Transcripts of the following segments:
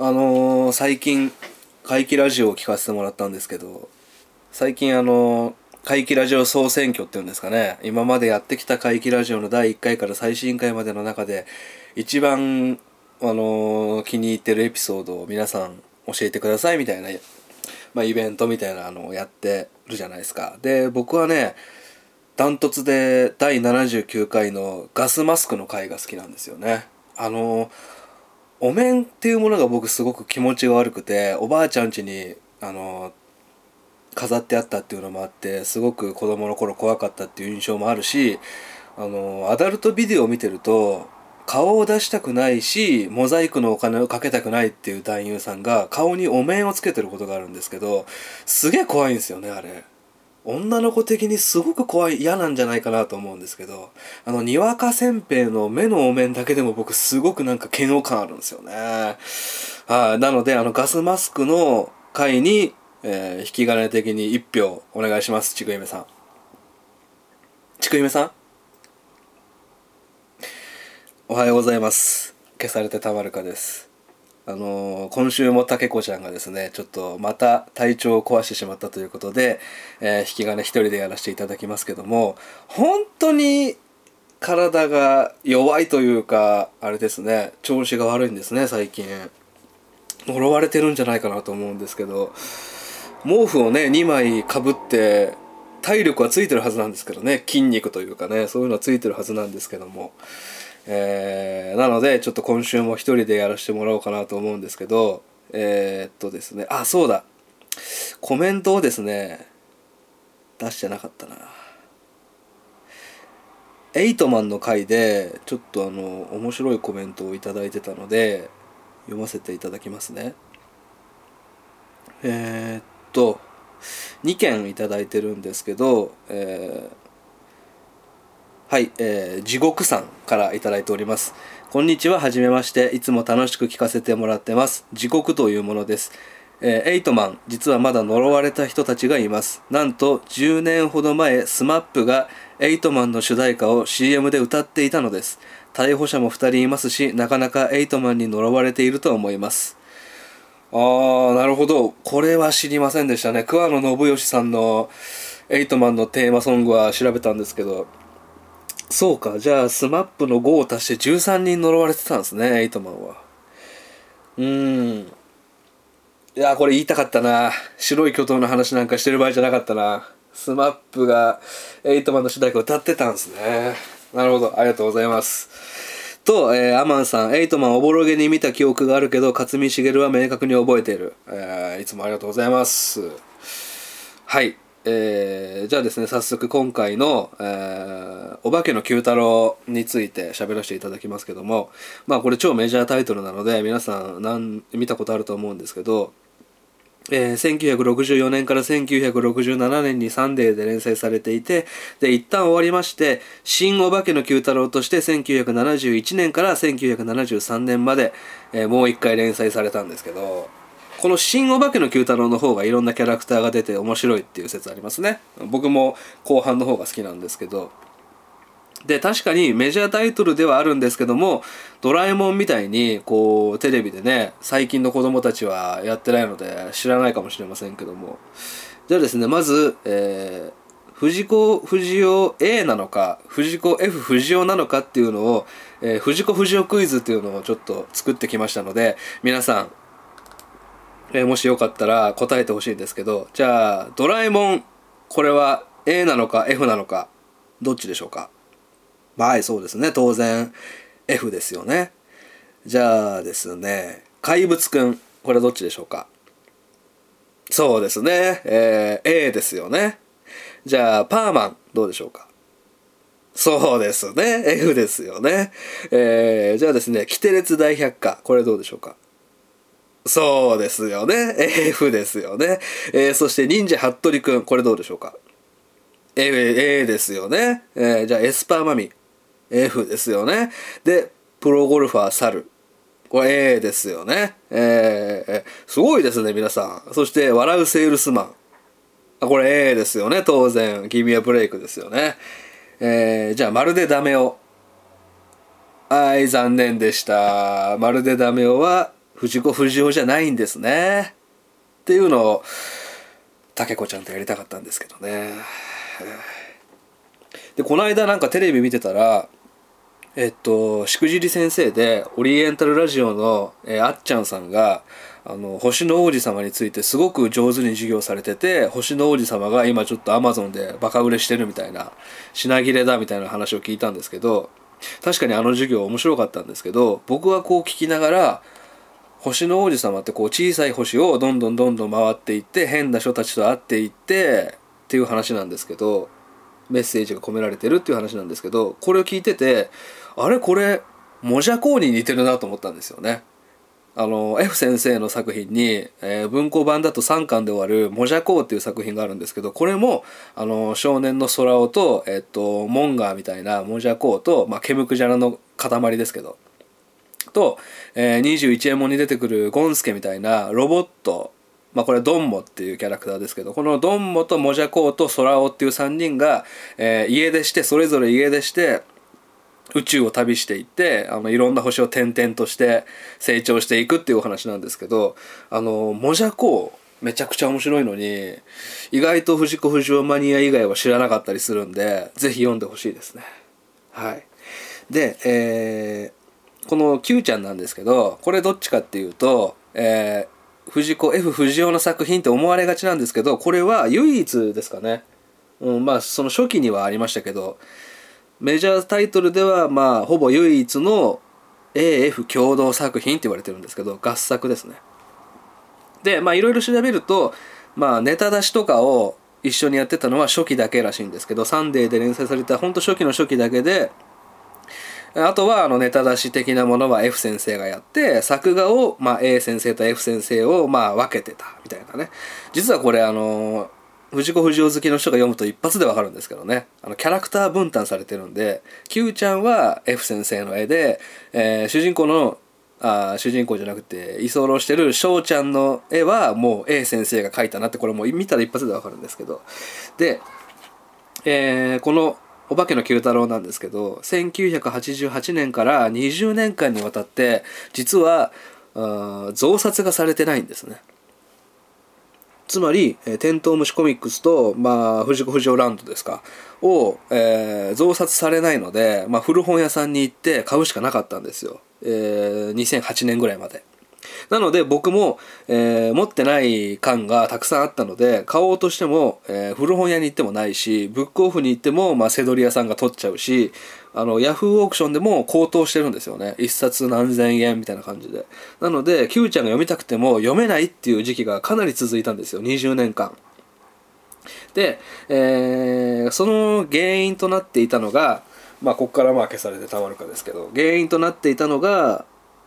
あのー最近怪奇ラジオを聞かせてもらったんですけど最近あのー怪奇ラジオ総選挙っていうんですかね。今までやってきた怪奇ラジオの第1回から最新回までの中で一番あのー気に入ってるエピソードを皆さん教えてくださいみたいな、まあ、イベントみたいなのをやってるじゃないですか。で僕はねダントツで第79回のガスマスクの回が好きなんですよね。あのーお面っていうものが僕すごく気持ちが悪くておばあちゃん家にあの飾ってあったっていうのもあってすごく子供の頃怖かったっていう印象もあるしあのアダルトビデオを見てると顔を出したくないしモザイクのお金をかけたくないっていう男優さんが顔にお面をつけてることがあるんですけどすげえ怖いんですよねあれ。女の子的にすごく怖い嫌なんじゃないかなと思うんですけどあのにわかせんべいの目のお面だけでも僕すごくなんか嫌悪感あるんですよね。はいなのであのガスマスクの回に、えー引き金的に1票お願いします。ちくゆめさん。ちくゆめさん？おはようございます。消されてたまるかです。あの今週もたけこちゃんがですねちょっとまた体調を壊してしまったということで、えー引き金一人でやらせていただきますけども本当に体が弱いというかあれですね調子が悪いんですね最近。呪われてるんじゃないかなと思うんですけど毛布をね2枚かぶって体力はついてるはずなんですけどね筋肉というかねそういうのはついてるはずなんですけども。えーなのでちょっと今週も一人でやらせてもらおうかなと思うんですけどえーっとですねあそうだ。コメントをですね出してなかったな。エイトマンの回でちょっとあの面白いコメントをいただいてたので読ませていただきますね。えーっと2件いただいてるんですけど、えーはい、えー地獄さんからいいております。こんにちは、はじめまして。いつも楽しく聞かせてもらってます。地獄というものです。えーエイトマン、実はまだ呪われた人たちがいます。なんと、10年ほど前、 SMAP がエイトマンの主題歌を CM で歌っていたのです。逮捕者も2人いますし、なかなかエイトマンに呪われていると思います。あー、なるほど。これは知りませんでしたね。桑野信義さんのエイトマンのテーマソングは調べたんですけど、そうか、じゃあ、 SMAP の5を足して13人呪われてたんですね、エイトマンは。うーん。いや、これ言いたかったな。白い巨塔の話なんかしてる場合じゃなかったな。 SMAP がエイトマンの主題歌を歌ってたんですね。なるほど、ありがとうございます。と、えーアマンさん、エイトマンおぼろげに見た記憶があるけど、克美しげるは明確に覚えている。えーいつもありがとうございます。はい。えーじゃあですね、早速今回の、えーお化けの九太郎について喋らせていただきますけども、まあこれ超メジャータイトルなので、皆さんなん見たことあると思うんですけど、えー1964年から1967年にサンデーで連載されていて、で、一旦終わりまして、新お化けの九太郎として1971年から1973年まで、えーもう一回連載されたんですけど、この新お化けの九太郎の方がいろんなキャラクターが出て面白いっていう説ありますね。僕も後半の方が好きなんですけど、で確かにメジャータイトルではあるんですけども「ドラえもん」みたいにこうテレビでね最近の子供たちはやってないので知らないかもしれませんけどもじゃあですねまず、えー藤子不二雄 A なのか藤子 F 不二雄なのかっていうのを、えー藤子不二雄クイズっていうのをちょっと作ってきましたので皆さん、えーもしよかったら答えてほしいんですけどじゃあドラえもんこれは A なのか F なのかどっちでしょうか？はい、そうですね。当然、F ですよね。じゃあですね、怪物くん。これはどっちでしょうか？そうですね。えー A ですよね。じゃあ、パーマン。どうでしょうか？そうですね。F ですよね。えーじゃあですね、キテレツ大百科。これどうでしょうか？そうですよね。F ですよね。えーそして、忍者ハットリくん。これどうでしょうか？A, A ですよね。えーじゃあ、エスパーマミ。F ですよね。で、プロゴルファーサル。これ A ですよね。ええーすごいですね、皆さん。そして、笑うセールスマン。あこれ A ですよね、当然。君はブレイクですよね。えーじゃあ、まるでダメを。はい、残念でした。まるでダメをは藤子不二雄じゃないんですね。っていうのを竹子ちゃんとやりたかったんですけどね。でこの間なんかテレビ見てたらえっとしくじり先生でオリエンタルラジオの、えー、あっちゃんさんがあの星の王子様についてすごく上手に授業されてて星の王子様が今ちょっとアマゾンでバカ売れしてるみたいな品切れだみたいな話を聞いたんですけど確かにあの授業面白かったんですけど僕はこう聞きながら星の王子様ってこう小さい星をどんどんどんどん回っていって変な人たちと会っていってっていう話なんですけどメッセージが込められてるっていう話なんですけどこれを聞いててあれこれモジャコーに似てるなと思ったんですよね。あの F 先生の作品に、えー、文庫版だと3巻で終わる「モジャコー」っていう作品があるんですけどこれもあの少年の空尾と、えっと、モンガーみたいなモジャコーと、まあ、ケムクジャラの塊ですけどと、えー、21エモンに出てくるゴンスケみたいなロボットまあこれドンモっていうキャラクターですけどこのドンモとモジャコーと空尾っていう3人が、えー、家出してそれぞれ家出して宇宙を旅していってあのいろんな星を転々として成長していくっていうお話なんですけどあのモジャコウめちゃくちゃ面白いのに意外と藤子不二雄マニア以外は知らなかったりするんで是非読んでほしいですね。はい、で、えー、この Q ちゃんなんですけどこれどっちかっていうと、えー、藤子 F 不二雄の作品って思われがちなんですけどこれは唯一ですかね。うん、まあその初期にはありましたけどメジャータイトルではまあほぼ唯一の AF 共同作品って言われてるんですけど合作ですねでまあいろいろ調べるとまあネタ出しとかを一緒にやってたのは初期だけらしいんですけどサンデーで連載されたほんと初期の初期だけであとはあのネタ出し的なものは F 先生がやって作画をまあ A 先生と F 先生をまあ分けてたみたいなね。実はこれあの藤子不二雄好きの人が読むと一発でわかるんですけどね。あのキャラクター分担されてるんで Q ちゃんは F 先生の絵で、え、主人公のあ主人公じゃなくて居候してる翔ちゃんの絵はもう A 先生が描いたなってこれもう見たら一発でわかるんですけど。で、えー、この「お化けの Q 太郎」なんですけど1988年から20年間にわたって実は増刷がされてないんですね。つまり、えー、テントウムシコミックスと、まあ、藤子不二雄ランドですか、を、えー、増刷されないので、まあ、古本屋さんに行って買うしかなかったんですよ。えー、2008年ぐらいまで。なので僕も、えー、持ってない缶がたくさんあったので買おうとしても、えー、古本屋に行ってもないしブックオフに行っても、まあ、セドリ屋さんが取っちゃうしあのヤフーオークションでも高騰してるんですよね。一冊何千円みたいな感じで。なので Q ちゃんが読みたくても読めないっていう時期がかなり続いたんですよ。20年間。で、えー、その原因となっていたのがまあここからまあ消されてたまるかですけど原因となっていたのが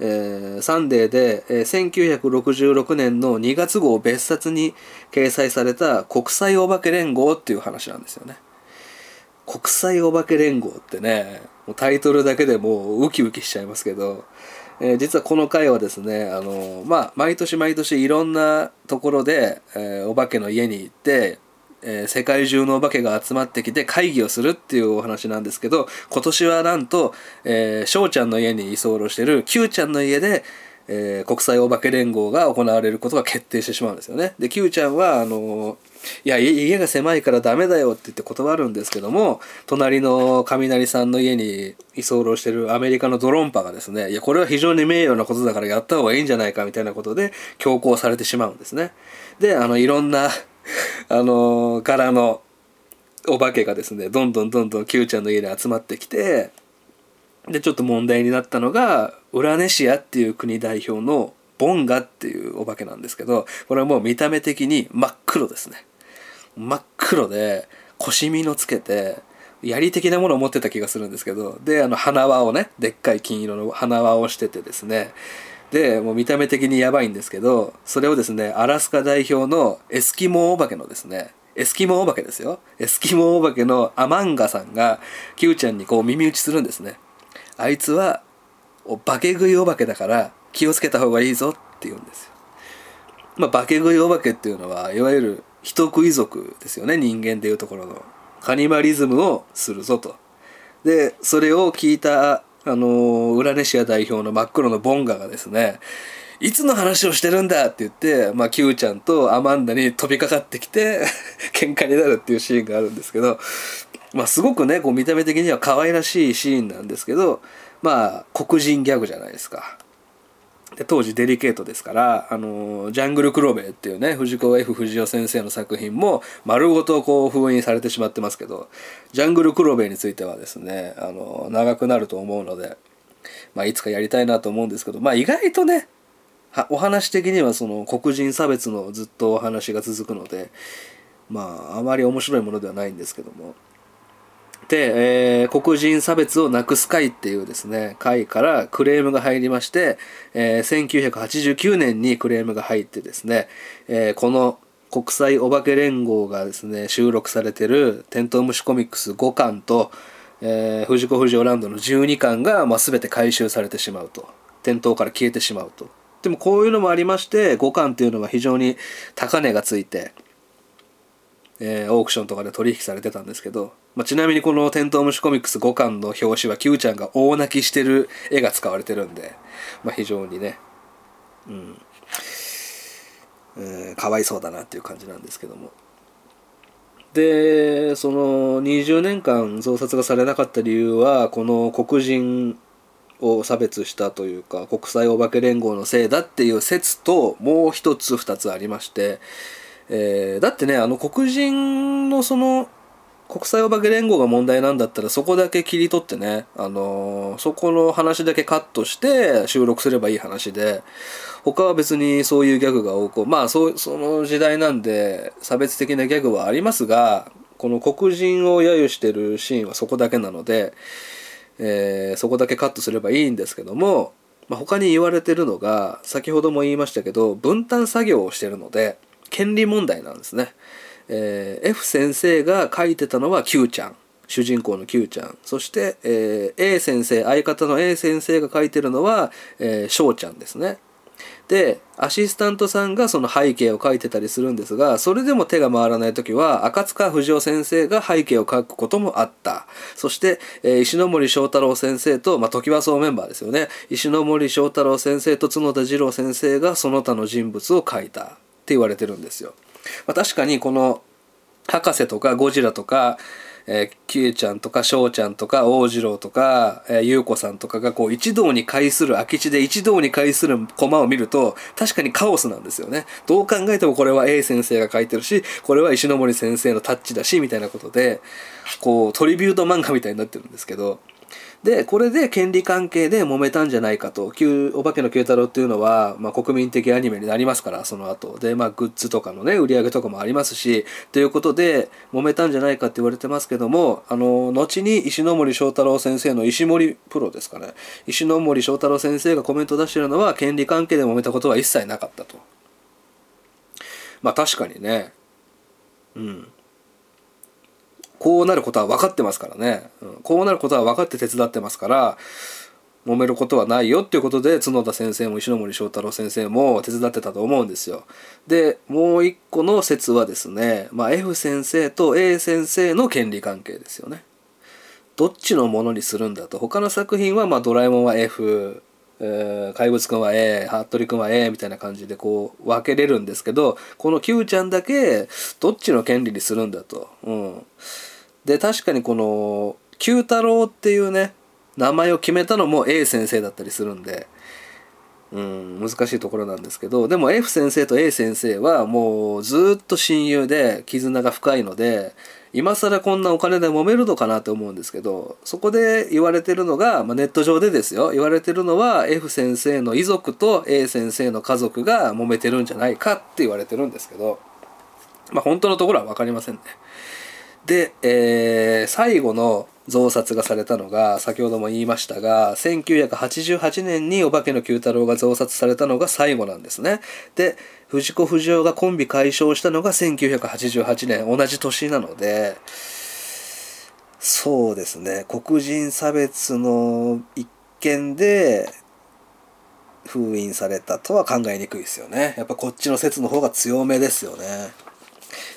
えー、サンデーで、えー、1966年の2月号別冊に掲載された国際お化け連合っていう話なんですよね。国際お化け連合ってね、タイトルだけでもうウキウキしちゃいますけど、えー、実はこの回はですね、あのまあ、毎年毎年いろんなところで、えー、お化けの家に行って、えー、世界中のお化けが集まってきて会議をするっていうお話なんですけど今年はなんと、えー、翔ちゃんの家に居候してる Q ちゃんの家で、えー、国際お化け連合が行われることが決定してしまうんですよね。で Q ちゃんはあのいや家が狭いからダメだよって言って断るんですけども隣の雷さんの家に居候してるアメリカのドロンパがですねいやこれは非常に名誉なことだからやった方がいいんじゃないかみたいなことで強行されてしまうんですね。であのいろんなあの柄のお化けがですねどんどんどんどん Q ちゃんの家に集まってきてでちょっと問題になったのがウラネシアっていう国代表のボンガっていうお化けなんですけどこれはもう見た目的に真っ黒ですね。真っ黒で腰身のつけて槍的なものを持ってた気がするんですけどであの花輪をねでっかい金色の花輪をしててですねでもう見た目的にやばいんですけどそれをですねアラスカ代表のエスキモーお化けのですねエスキモーお化けですよ。エスキモーお化けのアマンガさんが Q ちゃんにこう耳打ちするんですね。あいつはお化け食いお化けだから気をつけた方がいいぞって言うんですよ。まあ化け食いお化けっていうのはいわゆる人食い族ですよね人間でいうところの。カニバリズムをするぞと。でそれを聞いたあのウラネシア代表の真っ黒のボンガがですねいつの話をしてるんだ？って言って、まあ、キューちゃんとアマンダに飛びかかってきて 喧嘩になるっていうシーンがあるんですけど、まあ、すごくねこう見た目的には可愛らしいシーンなんですけどまあ黒人ギャグじゃないですか。で当時デリケートですから「あのジャングルクロベ」っていうね藤子 F 不二雄先生の作品も丸ごとこう封印されてしまってますけどジャングルクロベについてはですねあの長くなると思うので、まあ、いつかやりたいなと思うんですけど、まあ、意外とねお話的にはその黒人差別のずっとお話が続くのでまああまり面白いものではないんですけども。で、えー、黒人差別をなくす会っていうですね会からクレームが入りまして、えー、1989年にクレームが入ってですね、えー、この国際お化け連合がですね収録されてる「テントウムシコミックス」5巻と、え、藤子不二雄ランドの12巻が、まあ、全て回収されてしまうと。店頭から消えてしまうと。でもこういうのもありまして5巻っていうのは非常に高値がついて、えー、オークションとかで取引されてたんですけど、まあ、ちなみにこの「テントウムシコミックス」5巻の表紙は Q ちゃんが大泣きしてる絵が使われてるんで、まあ、非常にねうんえー、かわいそうだなっていう感じなんですけども。でその20年間増刷がされなかった理由はこの黒人を差別したというか国際お化け連合のせいだっていう説ともう一つ二つありまして、えー、だってねあの黒人のその国際お化け連合が問題なんだったらそこだけ切り取ってね、あのー、そこの話だけカットして収録すればいい話で他は別にそういうギャグが多くまあそその時代なんで差別的なギャグはありますがこの黒人を揶揄してるシーンはそこだけなので。えー、そこだけカットすればいいんですけども、まあ、他に言われてるのが先ほども言いましたけど分担作業をしてるので権利問題なんですね。えー、F 先生が書いてたのは Q ちゃん。主人公の Q ちゃん。そして、えー、A 先生相方の A 先生が書いてるのは、えー、翔ちゃんですね。でアシスタントさんがその背景を描いてたりするんですがそれでも手が回らない時は赤塚不二夫先生が背景を描くこともあった。そして、えー、石森章太郎先生と、まあ、時はそうメンバーですよね。石森章太郎先生と角田二郎先生がその他の人物を描いた。言われてるんですよ。まあ、確かにこの博士とかゴジラとかえー、キュちゃんとか翔ちゃんとか大次郎とか、えー、優子さんとかがこう一堂に会する空き地で一堂に会するコマを見ると確かにカオスなんですよね。どう考えてもこれは A 先生が書いてるしこれは石森先生のタッチだしみたいなことでこうトリビュート漫画みたいになってるんですけどでこれで権利関係で揉めたんじゃないかと「お化けの Q 太郎」っていうのは、まあ、国民的アニメになりますからその後。でまあグッズとかのね売り上げとかもありますしということで揉めたんじゃないかって言われてますけどもあの後に石森章太郎先生の石森プロですかね。石森章太郎先生がコメント出してるのは権利関係で揉めたことは一切なかったと。まあ確かにね。うん。こうなることは分かってますからね、うん、こうなることは分かって手伝ってますから揉めることはないよっていうことで角田先生も石森章太郎先生も手伝ってたと思うんですよ。でもう一個の説はですね、まあ、F 先生と A 先生の権利関係ですよね。どっちのものにするんだと他の作品はまあドラえもんは F えー、怪物くんは A 服部くんは A みたいな感じでこう分けれるんですけどこの Q ちゃんだけどっちの権利にするんだと。うん、で確かにこの Q 太郎っていうね名前を決めたのも A 先生だったりするんで、うん、難しいところなんですけどでも F 先生と A 先生はもうずっと親友で絆が深いので今更こんなお金で揉めるのかなと思うんですけどそこで言われてるのが、まあ、ネット上でですよ言われてるのは F 先生の遺族と A 先生の家族が揉めてるんじゃないかって言われてるんですけどまあ本当のところは分かりませんね。で、えー、最後の増刷がされたのが先ほども言いましたが1988年に「お化けの Q 太郎」が増刷されたのが最後なんですね。で藤子不二雄がコンビ解消したのが1988年同じ年なのでそうですね。黒人差別の一件で封印されたとは考えにくいですよね。やっぱこっちの説の方が強めですよね。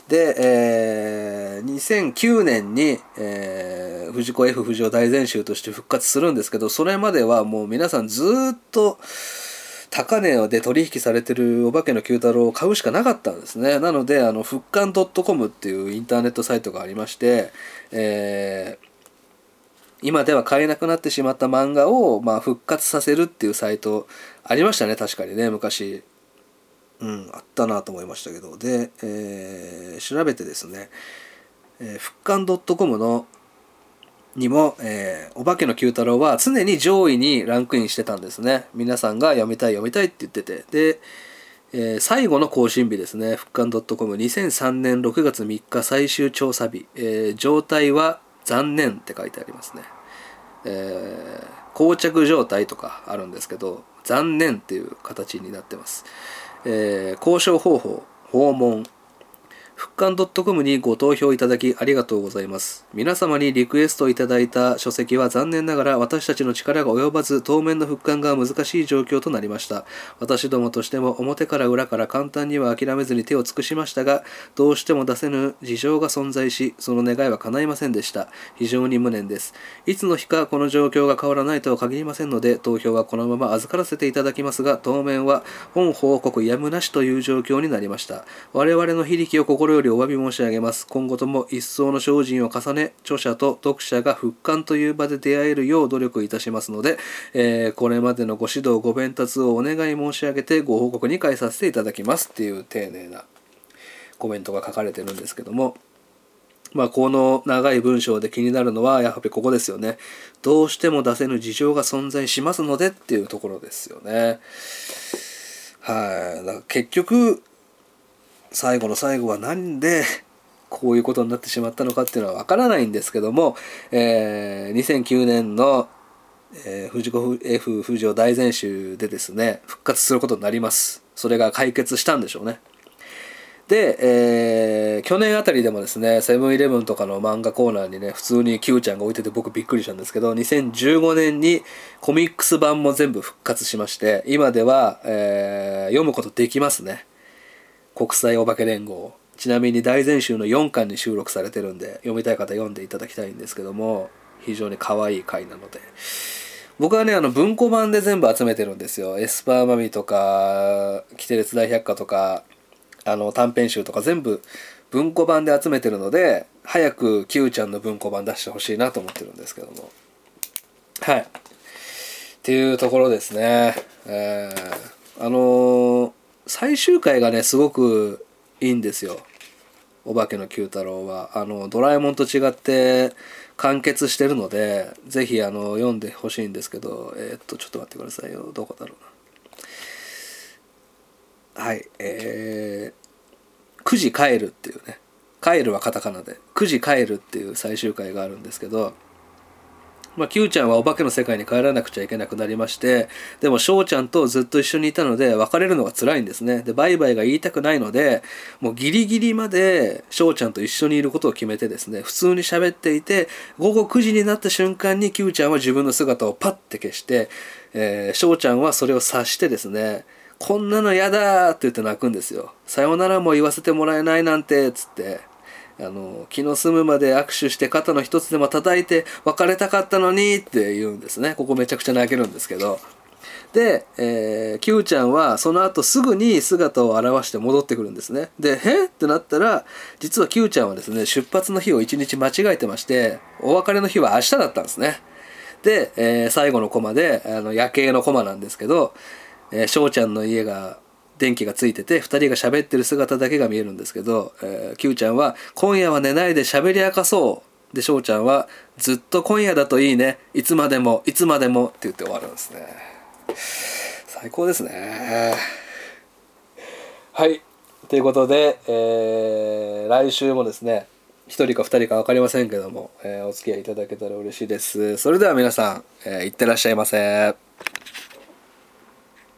で、えー、2009年に、えー、藤子 F 不二雄大全集として復活するんですけどそれまではもう皆さんずっと高値で取引されてるお化けの九太郎を買うしかなかったんですね。なのであの復刊 .com っていうインターネットサイトがありまして、えー、今では買えなくなってしまった漫画を、まあ、復活させるっていうサイトありましたね確かにね昔。うんあったなと思いましたけど。で、えー、調べてですね、えー、復刊 .com のにも、えー、お化けの九太郎は常に上位にランクインしてたんですね。皆さんが読みたい読みたいって言ってて。で、えー、最後の更新日ですね。復刊 .com2003 年6月3日最終調査日、えー、状態は残念って書いてありますね、えー、膠着状態とかあるんですけど残念っていう形になってます、えー、交渉方法訪問。復刊 .com にご投票いただきありがとうございます。皆様にリクエストいただいた書籍は残念ながら私たちの力が及ばず当面の復刊が難しい状況となりました。私どもとしても表から裏から簡単には諦めずに手を尽くしましたが、どうしても出せぬ事情が存在し、その願いは叶いませんでした。非常に無念です。いつの日かこの状況が変わらないとは限りませんので、投票はこのまま預からせていただきますが、当面は本報告やむなしという状況になりました。我々の非力を心よりお詫び申し上げます。今後とも一層の精進を重ね、著者と読者が復刊という場で出会えるよう努力いたしますので、えー、これまでのご指導、ご鞭達をお願い申し上げてご報告に返させていただきますっていう丁寧なコメントが書かれてるんですけども、まあ、この長い文章で気になるのはやはりここですよね。どうしても出せぬ事情が存在しますのでっていうところですよね。はい、だから結局最後の最後は何でこういうことになってしまったのかっていうのはわからないんですけども、えー、2009年の、えー、藤子 F 不二雄大全集でですね復活することになります。それが解決したんでしょうね。で、えー、去年あたりでもですねセブンイレブンとかの漫画コーナーにね普通に Q ちゃんが置いてて僕びっくりしたんですけど2015年にコミックス版も全部復活しまして今では、えー、読むことできますね。国際お化け連合。ちなみに大全集の4巻に収録されてるんで読みたい方読んでいただきたいんですけども非常に可愛い回なので。僕はねあの文庫版で全部集めてるんですよ。エスパーマミとかキテレツ大百科とかあの短編集とか全部文庫版で集めてるので早く Q ちゃんの文庫版出してほしいなと思ってるんですけども。はい。っていうところですね。えー、あのー最終回がねすごくいいんですよ。お化けの九太郎は。あのドラえもんと違って完結してるのでぜひあの読んでほしいんですけどえー、っとちょっと待ってくださいよ。どこだろうな。はいえー、9時帰るっていうね。帰るはカタカナで。9時帰るっていう最終回があるんですけどまあ、Q ちゃんはお化けの世界に帰らなくちゃいけなくなりまして、でも翔ちゃんとずっと一緒にいたので別れるのが辛いんですね。で、バイバイが言いたくないので、もうギリギリまで翔ちゃんと一緒にいることを決めてですね、普通に喋っていて、午後9時になった瞬間に Q ちゃんは自分の姿をパッて消して、えー、翔ちゃんはそれを察してですね、こんなの嫌だって言って泣くんですよ。さよならも言わせてもらえないなんて、つって。あの気の済むまで握手して肩の一つでも叩いて別れたかったのにって言うんですね。ここめちゃくちゃ泣けるんですけど。で、えー、Q ちゃんはその後すぐに姿を現して戻ってくるんですね。でえってなったら実は Q ちゃんはですね出発の日を1日間違えてましてお別れの日は明日だったんですね。で、えー、最後のコマであの夜景のコマなんですけど翔、えー、ちゃんの家が電気がついてて2人が喋ってる姿だけが見えるんですけど、えー、Q ちゃんは「今夜は寝ないで喋り明かそう」で翔ちゃんは「ずっと今夜だといいねいつまでもいつまでも」って言って終わるんですね。最高ですね。はい。ということで、えー、来週もですね1人か2人か分かりませんけども、えー、お付き合いいただけたら嬉しいです。それでは皆さん、えー、いってらっしゃいませ。